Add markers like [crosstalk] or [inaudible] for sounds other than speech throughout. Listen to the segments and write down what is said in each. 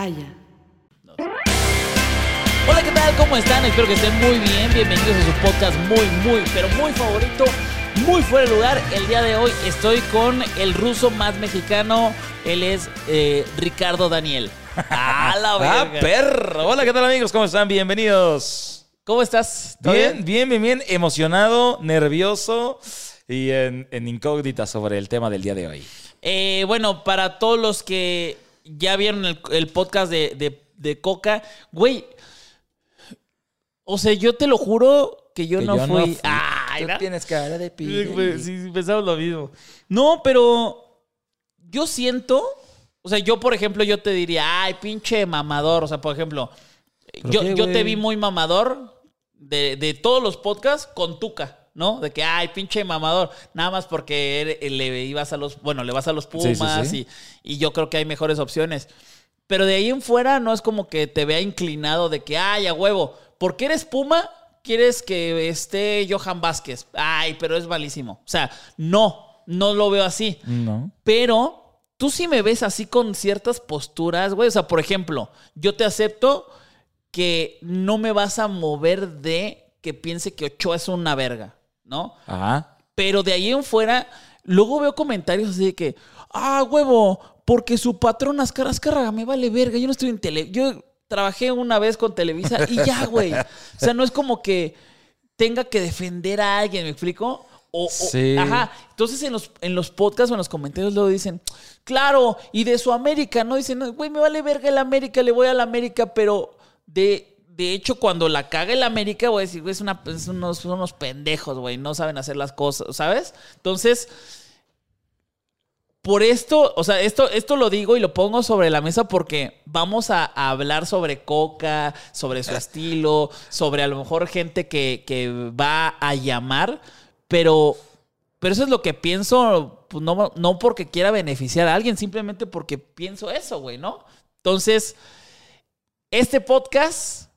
Hola, ¿qué tal? ¿Cómo están? Espero que estén muy bien. Bienvenidos a su podcast muy, muy, pero muy favorito. Muy fuera de lugar. El día de hoy estoy con el ruso más mexicano. Él es eh, Ricardo Daniel. [laughs] ¡Ah, la ¡Ah, verga! perro! Hola, ¿qué tal amigos? ¿Cómo están? Bienvenidos. ¿Cómo estás? ¿Todo Bien, bien, bien, bien. Emocionado, nervioso y en, en incógnita sobre el tema del día de hoy. Eh, bueno, para todos los que ya vieron el, el podcast de, de- de Coca, güey. O sea, yo te lo juro que yo, Que no, yo no fui. Ay, Tú tienes cara de pibe. sí, sí, pensamos lo mismo. No, pero yo siento, o sea, yo por ejemplo, yo te diría, ay, pinche mamador. O sea, por ejemplo, yo, qué, yo te vi muy mamador de, de todos los podcasts con Tuca, ¿no? De que, ay, pinche mamador. Nada más porque le ibas a los, bueno, le vas a los Sí, sí, Pumas sí. Y, y yo creo que hay mejores opciones. Pero de ahí en fuera no es como que te vea inclinado de que, ay, a huevo, porque eres Puma, quieres que esté Johan Vázquez. Ay, pero es malísimo. O sea, no, no lo veo así. No. Pero tú sí me ves así con ciertas posturas, güey. O sea, por ejemplo, yo te acepto que no me vas a mover de que piense que Ochoa es una verga, ¿no? Ajá. Pero de ahí en fuera, luego veo comentarios así de que, ah, huevo, porque su patrón Ascar Azcárraga me vale verga. Yo no estoy en tele. Yo trabajé una vez con Televisa y ya, güey. O sea, no es como que tenga que defender a alguien, ¿me explico? O, o- Sí. Ajá. Entonces en los, en los podcasts o en los comentarios luego dicen, claro, y de su América, ¿no? Dicen, güey, me vale verga el América, le voy a la América, pero de, de hecho, cuando la caga el América, voy a decir, güey, es una, es unos, son unos pendejos, güey, no saben hacer las cosas, ¿sabes? Entonces, por esto, o sea, esto, esto lo digo y lo pongo sobre la mesa porque vamos a, a hablar sobre Coca, sobre su estilo, sobre a lo mejor gente que, que va a llamar, pero, pero eso es lo que pienso, pues no, no porque quiera beneficiar a alguien, simplemente porque pienso eso, güey, ¿no? Entonces, este podcast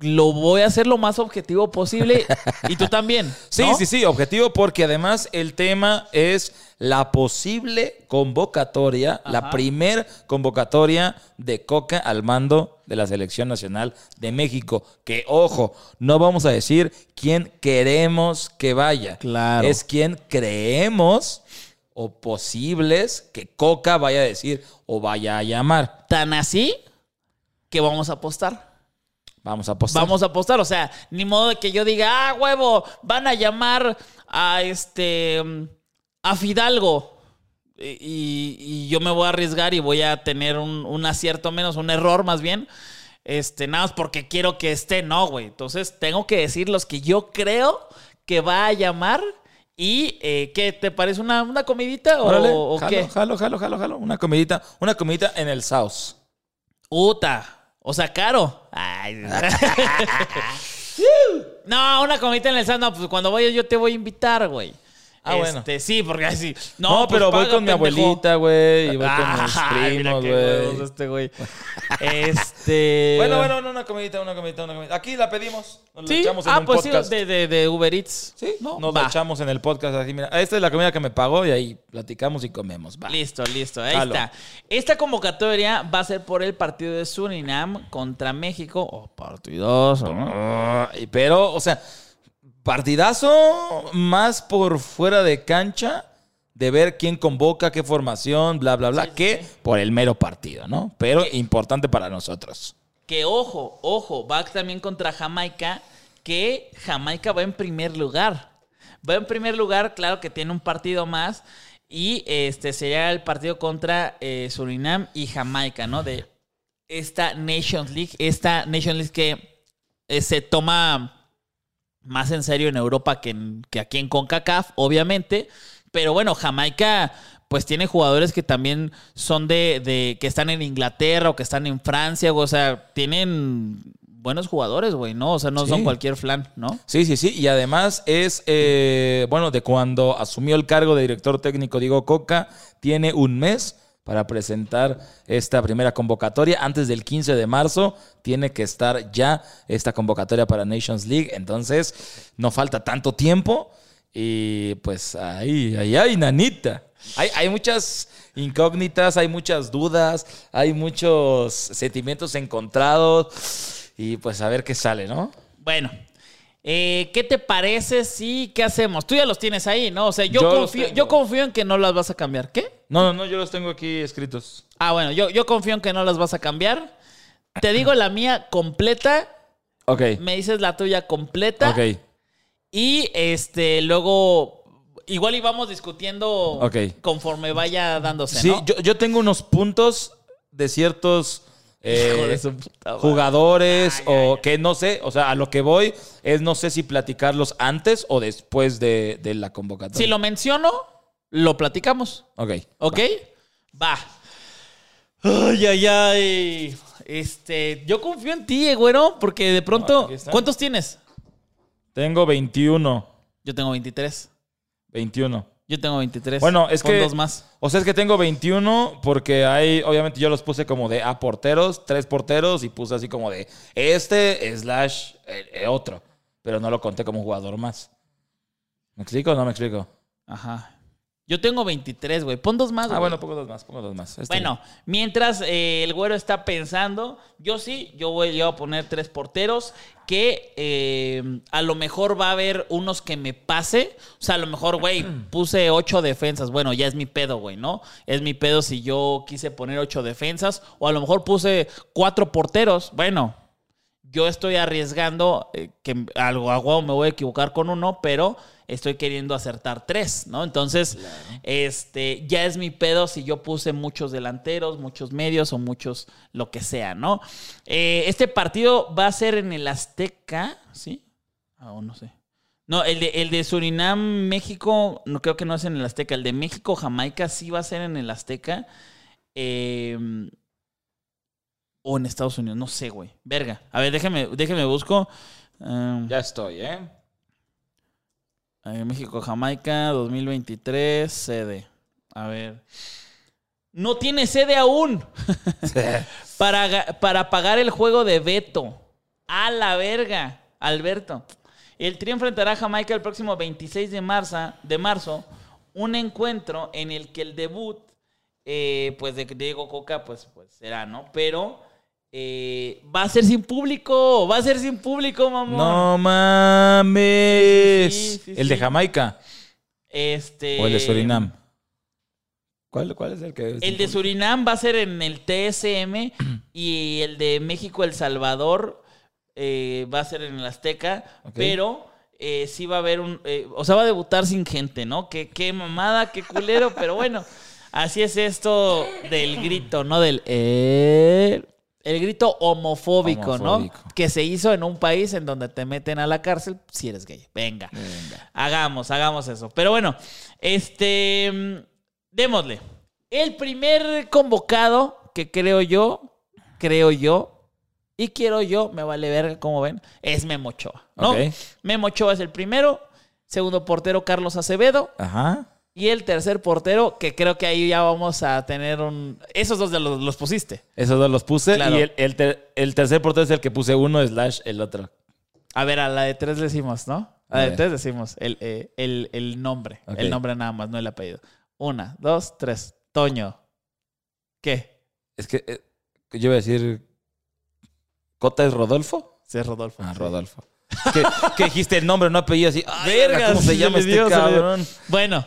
lo voy a hacer lo más objetivo posible y tú también. [laughs] Sí, ¿no? sí, sí, objetivo porque además el tema es la posible convocatoria, la primer convocatoria de Coca al mando de la Selección Nacional de México. Que, ojo, no vamos a decir quién queremos que vaya. Claro. Es quién creemos o posibles que Coca vaya a decir o vaya a llamar. Tan así que vamos a apostar. Vamos a apostar. Vamos a apostar. O sea, ni modo de que yo diga, ah, huevo, van a llamar a este. a Fidalgo. Y, yo me voy a arriesgar y voy a tener un, un acierto menos, un error más bien. Este, nada más porque quiero que esté, no, güey. Entonces tengo que decir los que yo creo que va a llamar. ¿Y eh, qué? ¿Te parece una, una comidita o, o jalo, qué? jalo, jalo, jalo, jalo. Una comidita, una comidita en el South. Uta. O sea, caro. Ay. [laughs] [laughs] no, una comidita en el sándwich. Pues cuando vaya yo te voy a invitar, güey. Ah, bueno. Este, sí, porque así. No, No, pues pero voy con mi abuelita, güey. Y voy con mis primos, güey. este güey. [laughs] Este. Bueno, bueno, no, una comidita, una comidita, una comidita. Aquí la pedimos. Nos la Sí, echamos en ah, un pues podcast. sí, de, de, de Uber Eats. Sí, ¿no? nos Va. la echamos en el podcast. Así, mira, esta es la comida que me pagó y ahí platicamos y comemos. Va. Listo, listo. Ahí está. Esta convocatoria va a ser por el partido de Surinam contra México. Partidazo, ¿no? Ay, Pero, o sea, partidazo más por fuera de cancha de ver quién convoca, qué formación, bla, bla, bla, Sí, que sí. por el mero partido, ¿no? Pero importante para nosotros. Que ojo, ojo, va también contra Jamaica, que Jamaica va en primer lugar. Va en primer lugar, claro que tiene un partido más. Y este sería el partido contra eh, Surinam y Jamaica, ¿no? De esta Nations League. Esta Nations League que eh, se toma más en serio en Europa que, en- que aquí en CONCACAF, obviamente. Pero bueno, Jamaica, pues tiene jugadores que también son de, de que están en Inglaterra o que están en Francia, o sea, tienen buenos jugadores, güey, ¿no? O sea, no Sí. son cualquier flan, ¿no? Sí, sí, sí. Y además es, eh, bueno, de cuando asumió el cargo de director técnico Diego Coca, tiene un mes para presentar esta primera convocatoria. Antes del 15 de marzo tiene que estar ya esta convocatoria para Nations League. Entonces, no falta tanto tiempo. Y pues ahí, ahí, ahí, nanita. Hay, hay muchas incógnitas, hay muchas dudas, hay muchos sentimientos encontrados. Y pues a ver qué sale, ¿no? Bueno, eh, ¿qué te parece si qué hacemos? Tú ya los tienes ahí, ¿no? O sea, yo, Yo confío, yo confío en que no las vas a cambiar. ¿Qué? No, no, no, yo los tengo aquí escritos. Ah, bueno, yo, yo confío en que no las vas a cambiar. Te digo la mía completa, Ok. me dices la tuya completa. Ok. Y este, luego, igual íbamos discutiendo Ok. conforme vaya dándose, Sí, ¿no? yo, yo tengo unos puntos de ciertos eh, Hijo de su puta madre. jugadores Ay, o ay, que no sé, o sea, a lo que voy es no sé si platicarlos antes o después de, de la convocatoria. Si lo menciono, lo platicamos. Ok. ¿Ok? Va. Ay, ay, ay. Este, yo confío en ti, eh, güero, porque de pronto. ¿Cuántos tienes? Tengo 21. Yo tengo 23. 21. Yo tengo 23. Bueno, es Pon que. dos más. O sea, es que tengo 21 porque hay. Obviamente yo los puse como de A porteros, tres porteros y puse así como de este slash eh, eh, otro. Pero no lo conté como jugador más. ¿Me explico o no me explico? Ajá. Yo tengo 23, güey. Pon dos más, Ah, güey. bueno, pongo dos más, pongo dos más. Bueno, mientras eh, el güero está pensando, yo sí, yo voy yo a poner tres porteros que eh, a lo mejor va a haber unos que me pase. O sea, a lo mejor, güey, [clears throat] puse ocho defensas. Bueno, ya es mi pedo, güey, ¿no? Es mi pedo si yo quise poner ocho defensas. O a lo mejor puse cuatro porteros. Bueno, yo estoy arriesgando eh, que algo a me voy a equivocar con uno, pero estoy queriendo acertar tres, ¿no? Entonces, este, ya es mi pedo si yo puse muchos delanteros, muchos medios o muchos lo que sea, ¿no? Eh, este partido va a ser en el Azteca, ¿sí? Aún no sé. No, el de, el de Surinam, México, no creo que no es en el Azteca. El de México, Jamaica sí va a ser en el Azteca. Eh, o en Estados Unidos, no sé, güey. Verga. A ver, déjeme, déjeme busco. Um, Ya estoy, ¿eh? México, Jamaica, 2023, sede. A ver. No tiene sede aún. [laughs] para, para pagar el juego de Beto. A la verga, Alberto. El Tri enfrentará a Jamaica el próximo 26 de marzo, de marzo un encuentro en el que el debut, eh, pues de Diego Coca, pues, pues será, ¿no? Pero eh, va a ser sin público, va a ser sin público, mamón. No mames. Sí, sí, el de. Jamaica Este. o el de Surinam. ¿Cuál, cuál es el que El de Surinam va a ser en el TSM y el de México, El Salvador eh, va a ser en el Azteca, pero eh, sí va a haber un... eh, o sea, va a debutar sin gente, ¿no? Qué, qué mamada, qué culero, pero bueno, así es esto del grito, ¿no? Del... el grito homofóbico, Homofóbico. ¿no? Que se hizo en un país en donde te meten a la cárcel si eres gay. Venga. Venga. Hagamos, hagamos eso. Pero bueno, este. mm, Démosle. El primer convocado que creo yo, creo yo, y quiero yo, me vale verga, como ven, es Memo Ochoa, ¿no? Ok. Memo Ochoa es el primero. Segundo portero, Carlos Acevedo. Ajá. Y el tercer portero, que creo que ahí ya vamos a tener un. Esos dos de los, los pusiste. Esos dos los puse. Claro. Y el, el ter- el tercer portero es el que puse uno, slash el otro. A ver, a la de tres decimos, ¿no? A la de ver. tres decimos el, eh, el, el nombre. El nombre nada más, no el apellido. Una, dos, tres. Toño. ¿Qué? Es que eh, yo iba a decir. ¿Cota es Rodolfo? Sí, es Rodolfo. Ah, Sí. Rodolfo. que, dijiste el nombre, no apellido así. Verga, ¿Cómo se llama este dio. cabrón? Bueno,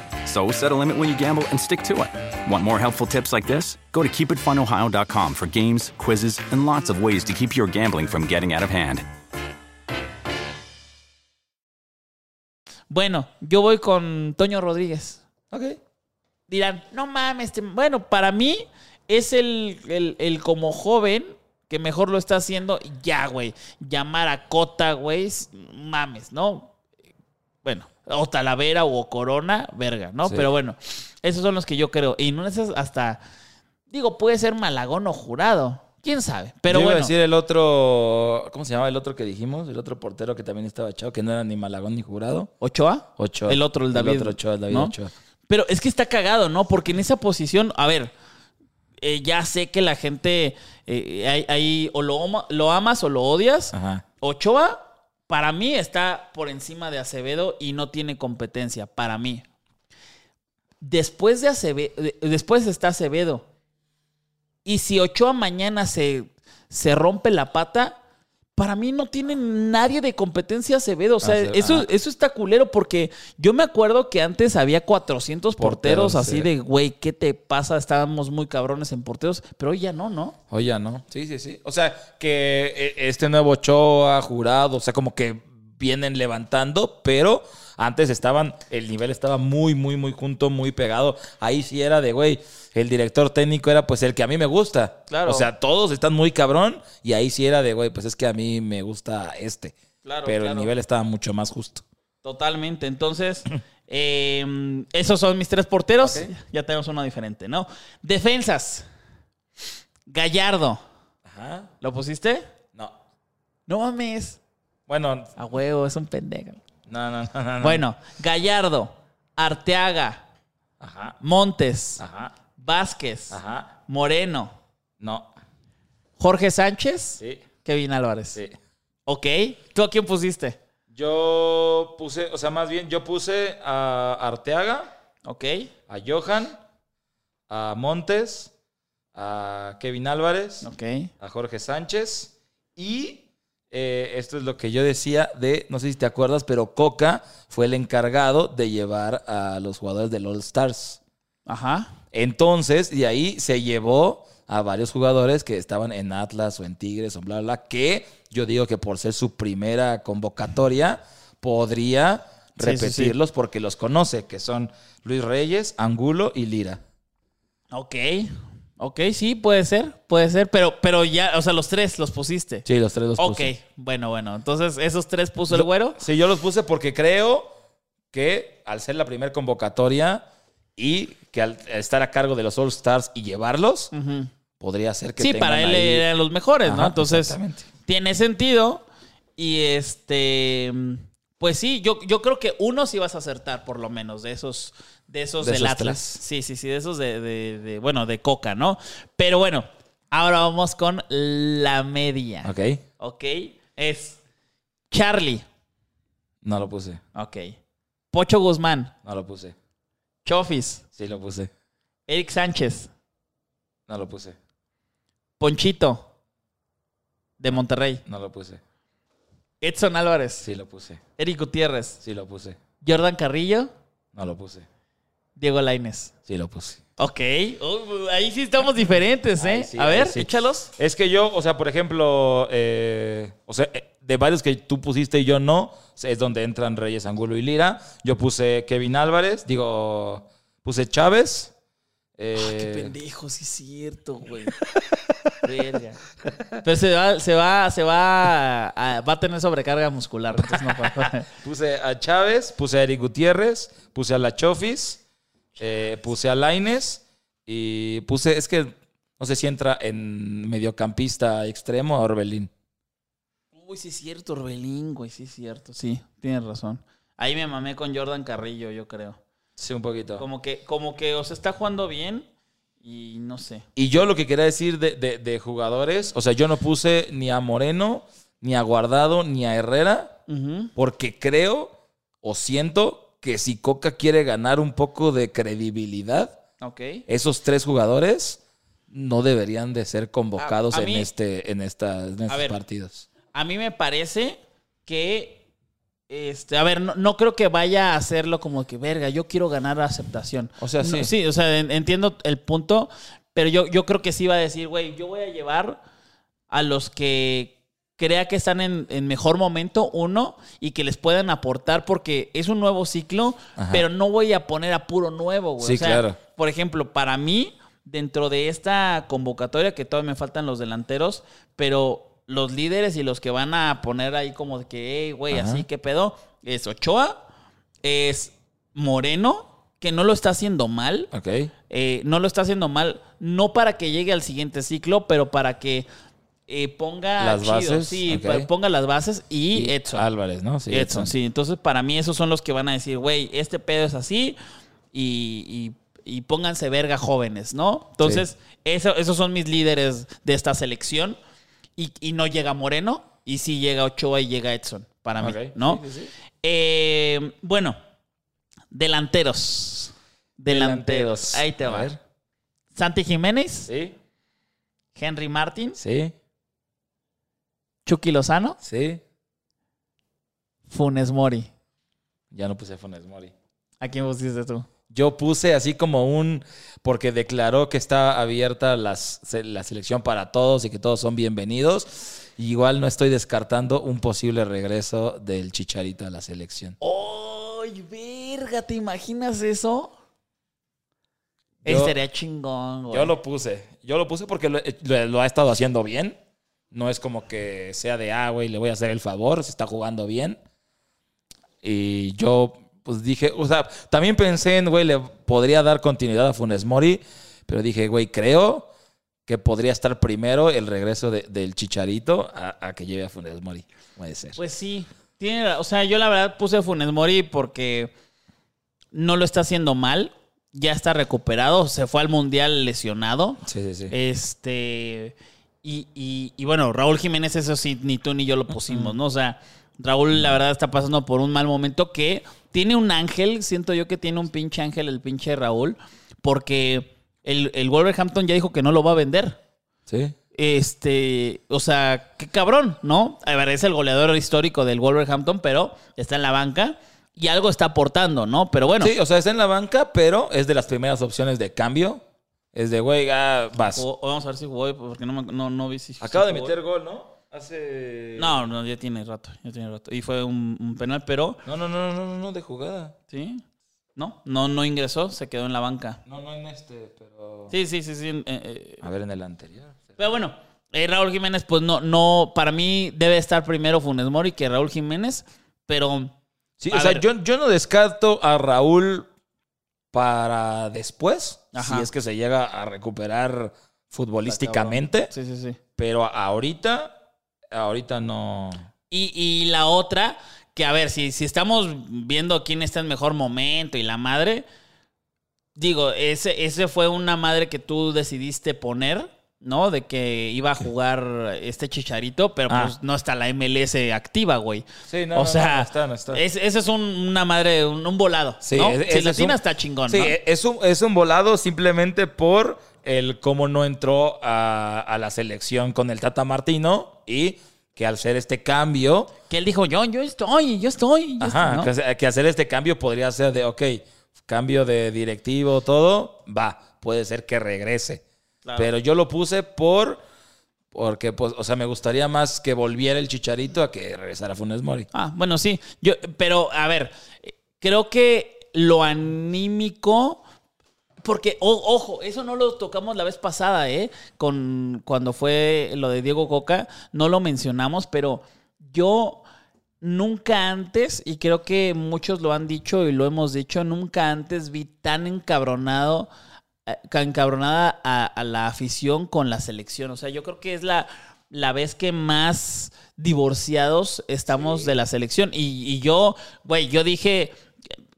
So set a limit when you gamble and stick to it. Want more helpful tips like this? Go to keepitfunohio.com for games, quizzes, and lots of ways to keep your gambling from getting out of hand. Bueno, yo voy con Toño Rodríguez. Ok. Dirán, no mames, este- bueno, para mí es el, el- el como joven que mejor lo está haciendo. Ya, güey. Llamar a Cota, güey, mames, ¿no? Bueno, o Talavera o Corona, verga, ¿no? Sí. Pero bueno, esos son los que yo creo. Y no es hasta, digo, puede ser Malagón o Jurado. ¿Quién sabe? Pero Yo iba bueno. a decir el otro, ¿cómo se llamaba el otro que dijimos? El otro portero que también estaba echado, que no era ni Malagón ni Jurado. ¿Ochoa? Ochoa. El otro, el David. otro Ochoa, el David ¿no? Ochoa. Pero es que está cagado, ¿no? Porque en esa posición, a ver, eh, ya sé que la gente eh, ahí ahí o lo, lo amas o lo odias. Ajá. Ochoa, para mí, está por encima de Acevedo y no tiene competencia, para mí. Después de Acevedo, después está Acevedo. Y si Ochoa mañana se, se rompe la pata, para mí no tiene nadie de competencia Acevedo. O sea, eso, eso está culero porque yo me acuerdo que antes había 400 porteros, Porteros, así sí. de, güey, ¿qué te pasa? Estábamos muy cabrones en porteros, pero hoy ya no, ¿no? Oye, ya no. Sí, sí, sí. O sea, que eh, este nuevo Ochoa, jurado, o sea, como que vienen levantando, pero antes estaban, el nivel estaba muy, muy, muy junto, muy pegado. Ahí sí era de, güey, el director técnico era pues el que a mí me gusta. Claro. O sea, todos están muy cabrón y ahí sí era de, güey, pues es que a mí me gusta este. Claro, pero claro. el nivel estaba mucho más justo. Totalmente. Entonces, eh, [clears throat] esos son mis tres porteros. Ya tenemos uno diferente, ¿no? Defensas. Gallardo. Ajá. ¿Lo pusiste? No. No mames. Bueno, A huevo, es un pendejo. no, no, no, no. no. Bueno, Gallardo, Arteaga, Ajá. Montes, Ajá. Vázquez, Ajá. Moreno, No. Jorge Sánchez, Sí. Kevin Álvarez. Sí. Ok. ¿Tú a quién pusiste? Yo puse, o sea, más bien, yo puse a Arteaga, Ok. a Johan, a Montes, a Kevin Álvarez, Ok. a Jorge Sánchez y eh, esto es lo que yo decía de, no sé si te acuerdas, pero Coca fue el encargado de llevar a los jugadores del All Stars. Ajá. Entonces, de ahí se llevó a varios jugadores que estaban en Atlas o en Tigres o bla, bla, bla, que yo digo que por ser su primera convocatoria podría Sí, sí, sí. repetirlos porque los conoce, que son Luis Reyes, Angulo y Lira. Ok. Ok, sí, puede ser. Puede ser. Pero, pero ya, o sea, los tres los pusiste. Sí, los tres los ok. puse. Bueno, bueno. Entonces, esos tres puso el Yo- güero. Sí, yo los puse porque creo que al ser la primera convocatoria y que al estar a cargo de los All Stars y llevarlos, Ujú. podría ser que Sí, tengan para él ahí- eran los mejores, ¿no? Ajá, Entonces, exactamente. tiene sentido. Y este. Pues sí, yo, yo creo que uno sí vas a acertar, por lo menos, de esos, de esos De del esos Atlas. tres. Sí, sí, sí, de esos de, de- de- bueno, de Coca, ¿no? Pero bueno, ahora vamos con la media. Ok, Ok. Es Charlie. no lo puse, Ok. Pocho Guzmán. no lo puse. Chofis. Sí lo puse, Eric Sánchez. no lo puse, Ponchito. De Monterrey. no lo puse. Edson Álvarez. Sí lo puse, Eric Gutiérrez. sí lo puse, Jordan Carrillo. no lo puse, Diego Laines. sí lo puse. Ok. Oh, ahí sí estamos diferentes, ¿eh? Ahí sí, A ver, sí. échalos. Es que yo, o sea, por ejemplo, eh, o sea, eh, de varios que tú pusiste y yo no, es donde entran Reyes, Angulo y Lira. Yo puse Kevin Álvarez, digo, puse Chávez. eh, Ah, qué pendejo, sí es cierto, güey. [laughs] Verga. Pero se va, se va, se va a, va a tener sobrecarga muscular. Entonces no. [laughs] Puse a Chávez, puse a Eric Gutiérrez, puse a La Chofis, eh, puse a Laines y puse, es que no sé si entra en mediocampista extremo a Orbelín. Uy, sí es cierto, Orbelín, güey, sí es cierto. Sí, tienes razón. Ahí me mamé con Jordan Carrillo, yo creo. Sí, un poquito. Como que, como que o se está jugando bien y no sé. Y yo lo que quería decir de, de- de jugadores, o sea, yo no puse ni a Moreno, ni a Guardado, ni a Herrera, porque creo o siento que si Coca quiere ganar un poco de credibilidad, esos tres jugadores no deberían de ser convocados A- a en, mí- este, en, esta- en estos ver. partidos. A mí me parece que. Este, a ver, no, no creo que vaya a hacerlo como que, verga, yo quiero ganar aceptación. O sea, No, sí. sí, o sea, en- entiendo el punto, pero yo, yo creo que sí va a decir, güey, yo voy a llevar a los que crea que están en, en mejor momento, uno, y que les puedan aportar porque es un nuevo ciclo, pero no voy a poner a puro nuevo, güey. Sí, O sea, claro. Por ejemplo, para mí, dentro de esta convocatoria, que todavía me faltan los delanteros, pero los líderes y los que van a poner ahí como de que, hey, güey, así, ¿qué pedo? Es Ochoa, es Moreno, que no lo está haciendo mal. Ok. Eh, no lo está haciendo mal, no para que llegue al siguiente ciclo, pero para que eh, ponga Las chido, bases, sí, ponga las bases y, Edson. Álvarez, ¿no? Sí, Edson, sí. Entonces, para mí, esos son los que van a decir, güey, este pedo es así y, y- y pónganse verga jóvenes, ¿no? Entonces, eso- esos son mis líderes de esta selección. Y, y no llega Moreno, y sí llega Ochoa y llega Edson, para mí. ¿no? Sí, sí, sí. Eh, bueno, delanteros. Delanteros. Ahí te A va. ver. Santi Jiménez, Sí, Henry Martin, sí, Chucky Lozano, sí. Funes Mori. Ya no puse Funes Mori. ¿A quién pusiste tú? Yo puse así como un, porque declaró que está abierta las, la selección para todos y que todos son bienvenidos. Igual no estoy descartando un posible regreso del Chicharito a la selección. ¡Ay, verga! ¿Te imaginas eso? Yo- Estaría chingón, güey. Yo lo puse, yo lo puse porque lo, lo- lo ha estado haciendo bien. No es como que sea de, ah, güey, le voy a hacer el favor, se está jugando bien. Y yo, pues dije, o sea, también pensé en, güey, le podría dar continuidad a Funes Mori, pero dije, güey, creo que podría estar primero el regreso de- del Chicharito a, a que lleve a Funes Mori. Puede ser. Pues sí. Tiene, o sea, yo la verdad puse Funes Mori porque no lo está haciendo mal. Ya está recuperado. Se fue al mundial lesionado. sí, sí, sí. Este. Y, y- y bueno, Raúl Jiménez, eso sí, ni tú ni yo lo pusimos, ¿no? O sea, Raúl, la verdad, está pasando por un mal momento que tiene un ángel. Siento yo que tiene un pinche ángel, el pinche Raúl, porque el, el Wolverhampton ya dijo que no lo va a vender. sí. Este, o sea, qué cabrón, ¿no? A ver, es el goleador histórico del Wolverhampton, pero está en la banca y algo está aportando, ¿no? Pero bueno, Sí, o sea, está en la banca, pero es de las primeras opciones de cambio. Es de, güey, ah, vas. o- o vamos a ver si jugó, porque no, me- no, no vi si. Acaba si de jugó. meter gol, ¿no? Hace. No, no, ya tiene rato, ya tiene rato. Y fue un, un penal, pero, No, no, no, no, no, no, de jugada. ¿sí? No, no, no ingresó, se quedó en la banca. No, no en este, pero. Sí, sí, sí, sí. eh, eh, A ver, en el anterior. Pero bueno, eh, Raúl Jiménez, pues no, no, para mí debe estar primero Funes Mori que Raúl Jiménez, pero Sí, A o sea, ver. yo, yo no descarto a Raúl para después, Ajá. si es que se llega a recuperar futbolísticamente, sí, sí, sí. pero ahorita, ahorita no. Y, y la otra, que a ver, si, si estamos viendo quién está en mejor momento y la madre, digo, ese, ese fue una madre que tú decidiste poner, ¿no? De que iba a jugar este chicharito, pero Ah. pues no está la MLS activa, güey. Sí, o sea, no está, no está. es- ese es un- una madre, un, un volado. Sí, ¿no? si es tiene un- está chingón, Sí, ¿no? es, un, es un volado simplemente por el cómo no entró a, a la selección con el Tata Martino y que al hacer este cambio, Que él dijo, yo, yo estoy, yo estoy. yo ajá, estoy", ¿no? que, hace- que hacer este cambio podría ser de, ok, cambio de directivo, todo, va, puede ser que regrese. Claro. Pero yo lo puse por, porque, pues, o sea, me gustaría más que volviera el Chicharito a que regresara Funes Mori. Ah, bueno, sí. Yo, pero, a ver, creo que lo anímico. Porque, o- ojo, eso no lo tocamos la vez pasada, ¿eh? Con, cuando fue lo de Diego Coca, no lo mencionamos, pero yo nunca antes, y creo que muchos lo han dicho y lo hemos dicho, nunca antes vi tan encabronado, encabronada a, a la afición con la selección. O sea, yo creo que es la, la vez que más divorciados estamos de la selección. Y, y yo, güey, yo dije,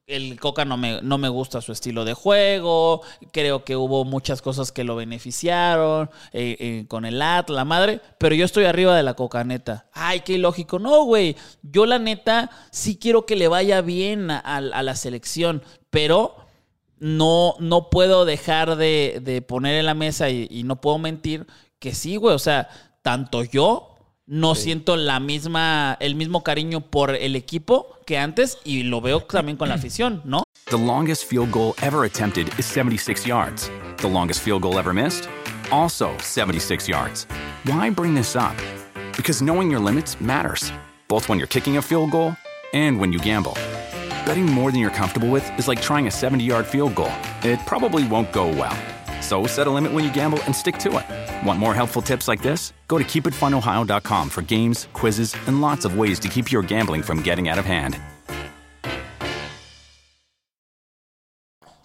el Coca no me, no me gusta su estilo de juego, creo que hubo muchas cosas que lo beneficiaron eh, eh, con el Atlas, la madre, pero yo estoy arriba de la Coca neta. Ay, qué ilógico. No, güey, yo la neta sí quiero que le vaya bien a, a- a la selección, pero no, no puedo dejar de, de poner en la mesa y, y no puedo mentir que sí, güey, o sea, tanto yo no siento la misma, el mismo cariño por el equipo que antes y lo veo también con la afición, ¿no? The longest field goal ever attempted is 76 yards. The longest field goal ever missed? Also 76 yards. Why bring this up? Because knowing your limits matters, both when you're kicking a field goal and when you gamble. Betting more than you're comfortable with is like trying a 70 yard field goal, it probably won't go well. So set a limit when you gamble and stick to it. Want more helpful tips like this? Go to keepitfunohio.com for games, quizzes, and lots of ways to keep your gambling from getting out of hand.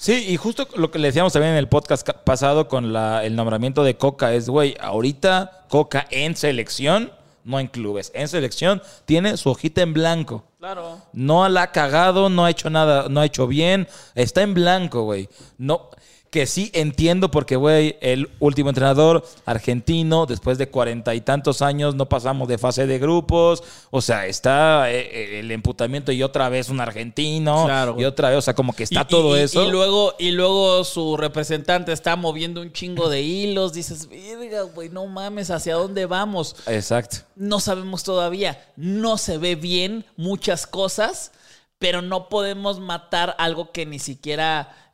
Sí, y justo lo que le decíamos también en el podcast pasado con la- el nombramiento de Coca es, güey, ahorita Coca en selección, no en clubes, en selección tiene su hojita en blanco. Claro. No la ha cagado, no ha hecho nada, no ha hecho bien, está en blanco, güey. No, que sí entiendo porque, güey, el último entrenador argentino, después de cuarenta y tantos años, no pasamos de fase de grupos. O sea, está eh, eh, el emputamiento y otra vez un argentino. Claro, y otra vez, o sea, como que está Y- todo y- eso. Y luego, y luego su representante está moviendo un chingo de hilos. Dices, verga, güey, no mames, ¿hacia dónde vamos? Exacto. No sabemos todavía. No se ve bien muchas cosas, pero no podemos matar algo que ni siquiera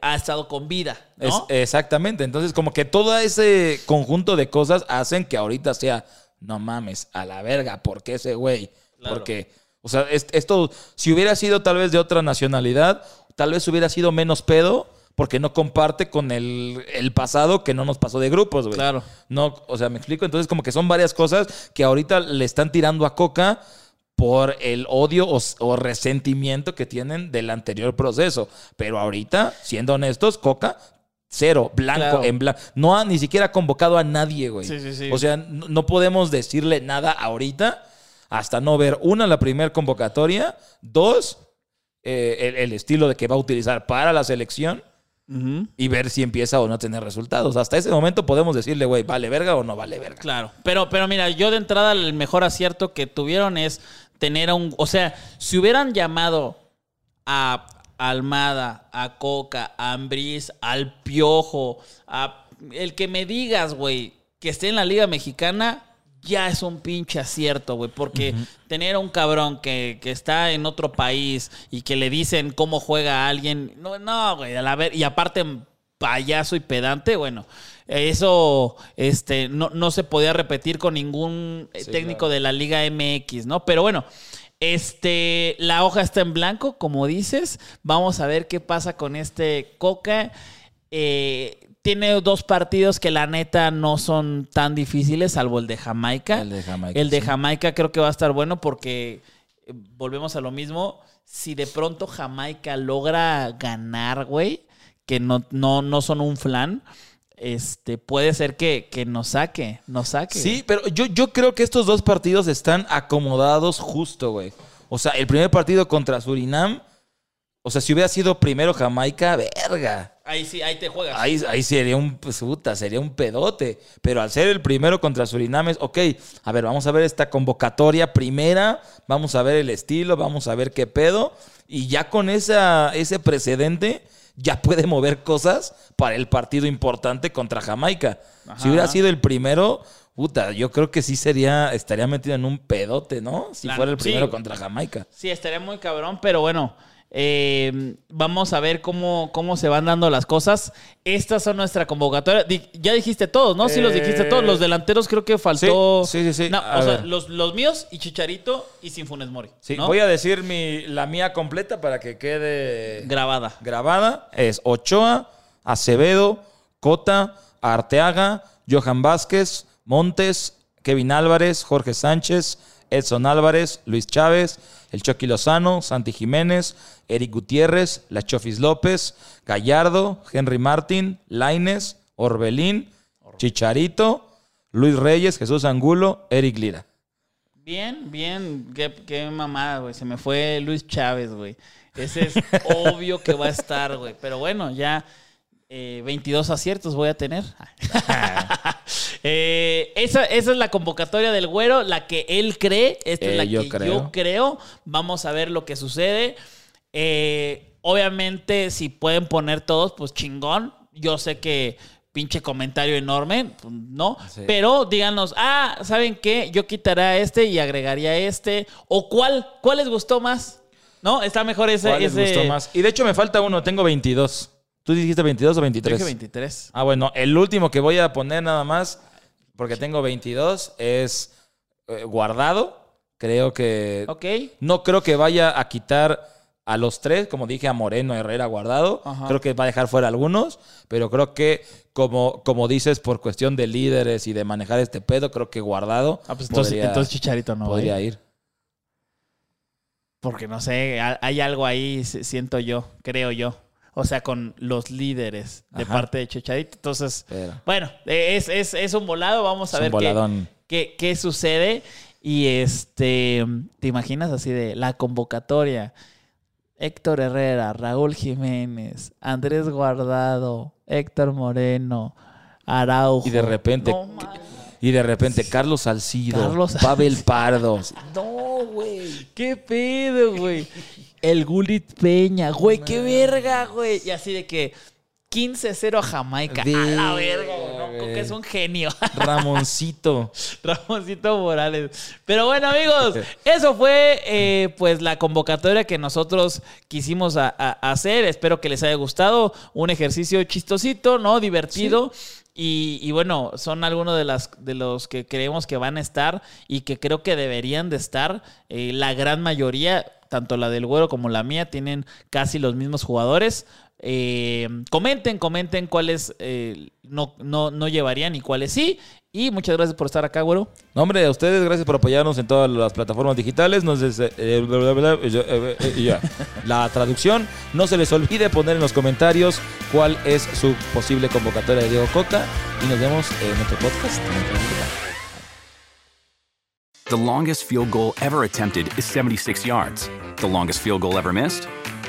ha estado con vida, ¿no? Es- exactamente. Entonces, como que todo ese conjunto de cosas hacen que ahorita sea, no mames, a la verga, ¿por qué ese güey? Claro. Porque, o sea, es- esto, si hubiera sido tal vez de otra nacionalidad, tal vez hubiera sido menos pedo. Porque no comparte con el, el pasado que no nos pasó de grupos, güey. Claro. No, o sea, me explico. Entonces, como que son varias cosas que ahorita le están tirando a Coca por el odio o, o resentimiento que tienen del anterior proceso. Pero ahorita, siendo honestos, Coca, cero, blanco Claro. en blanco. No ha ni siquiera convocado a nadie, güey. Sí, sí, sí. O sea, no, podemos decirle nada ahorita hasta no ver, una, la primera convocatoria, dos, eh, el, el estilo de que va a utilizar para la selección Ujú. y ver si empieza o no a tener resultados. Hasta ese momento podemos decirle, güey, ¿vale verga o no vale verga? Claro, pero, pero mira, yo de entrada el mejor acierto que tuvieron es tener a un, o sea, si hubieran llamado a Almada, a Coca, a Ambriz, al Piojo, a el que me digas, güey, que esté en la Liga Mexicana, ya es un pinche acierto, güey, porque tener a un cabrón que, que está en otro país y que le dicen cómo juega a alguien, no, no, güey, a la ver, y aparte payaso y pedante, bueno, eso este, no, no se podía repetir con ningún eh, Sí, técnico claro. de la Liga MX, ¿no? Pero bueno, este, la hoja está en blanco, como dices. Vamos a ver qué pasa con este Coca. Eh, tiene dos partidos que la neta no son tan difíciles, salvo el de Jamaica. El de Jamaica, El de sí. Jamaica creo que va a estar bueno porque eh, volvemos a lo mismo. Si de pronto Jamaica logra ganar, güey, que no, no, no son un flan, este, puede ser que, que nos saque, nos saque. Sí, pero yo, yo creo que estos dos partidos están acomodados justo, güey. O sea, el primer partido contra Surinam, o sea, si hubiera sido primero Jamaica, verga. Ahí sí, ahí te juegas. Ahí, ahí sería un pues, puta, sería un pedote. Pero al ser el primero contra Surinam es, ok, a ver, vamos a ver esta convocatoria primera, vamos a ver el estilo, vamos a ver qué pedo. Y ya con esa, ese precedente, ya puede mover cosas para el partido importante contra Jamaica. Ajá. Si hubiera sido el primero, puta, yo creo que sí sería, estaría metido en un pedote, ¿no? Si fuera el primero contra Jamaica. Sí, estaría muy cabrón, pero bueno, eh, vamos a ver cómo, cómo se van dando las cosas. Estas son nuestra convocatoria. Di- ya dijiste todos, ¿no? Sí, los dijiste Eh, todos. Los delanteros creo que faltó. Sí, sí, sí, sí. No, A o sea, ver. los, los míos y Chicharito y sin Funes Mori. Sí, ¿no? voy a decir mi, la mía completa para que quede Grabada. grabada. Es Ochoa, Acevedo, Cota, Arteaga, Johan Vázquez, Montes, Kevin Álvarez, Jorge Sánchez, Edson Álvarez, Luis Chávez, el Chucky Lozano, Santi Jiménez, Eric Gutiérrez, La Chofis López, Gallardo, Henry Martín, Laines, Orbelín, Chicharito, Luis Reyes, Jesús Angulo, Eric Lira. Bien, bien. Qué, qué mamada, güey. Se me fue Luis Chávez, güey. Ese es [laughs] obvio que va a estar, güey. Pero bueno, ya eh, 22 aciertos voy a tener. [laughs] Eh, esa, esa es la convocatoria del güero, la que él cree. Esta es Eh, la yo que creo. yo creo. Vamos a ver lo que sucede. Eh, obviamente, si pueden poner todos, pues chingón. Yo sé que pinche comentario enorme, pues, ¿no? Sí. Pero díganos, ah, ¿saben qué? Yo quitaría este y agregaría este. ¿O cuál? ¿Cuál les gustó más? ¿No? Está mejor ese. ¿Cuál les ese... gustó más? Y de hecho me falta uno, tengo 22. ¿Tú dijiste 22 o Yo 23? dije 23. Ah, bueno, el último que voy a poner nada más, porque tengo 22, es eh, guardado. Creo que. Ok. No creo que vaya a quitar a los tres, como dije, a Moreno, Herrera, Guardado. Ajá. Creo que va a dejar fuera algunos, pero creo que, como, como dices, por cuestión de líderes y de manejar este pedo, creo que Guardado Ah, pues entonces, podría, entonces Chicharito no. podría ir. Porque no sé, ha- hay algo ahí, siento yo, creo yo. O sea, con los líderes de Ajá. parte de Chicharito. Entonces, Pero bueno, es, es, es un volado. Vamos a es ver qué, qué, qué sucede. Y este, ¿te imaginas así de la convocatoria? Héctor Herrera, Raúl Jiménez, Andrés Guardado, Héctor Moreno, Araujo. Y de repente- No. Y de repente, Carlos Salcido, Carlos Pavel Pardo. No, güey. ¿Qué pedo, güey? El Gulit Peña, güey, qué verga, güey. Y así de que 15-0 a Jamaica. A la verga, güey. No, que es un genio. [laughs] Ramoncito. Ramoncito Morales. Pero bueno, amigos, eso fue eh, pues la convocatoria que nosotros quisimos a- a- hacer. Espero que les haya gustado. Un ejercicio chistosito, ¿no? Divertido. Y, y bueno, son algunos de, las, de los que creemos que van a estar y que creo que deberían de estar. Eh, la gran mayoría, tanto la del güero como la mía, tienen casi los mismos jugadores. Eh, comenten, comenten cuáles eh, no, no, no llevarían y cuáles sí. Y muchas gracias por estar acá, güero. No, hombre, a ustedes, gracias por apoyarnos en todas las plataformas digitales. Nos des- eh, eh, bla, bla, bla, eh, eh, eh, y ya. [laughs] La traducción. No se les olvide poner en los comentarios cuál es su posible convocatoria de Diego Coca. Y nos vemos en otro podcast. The longest field goal ever attempted is 76 yards. The longest field goal ever missed?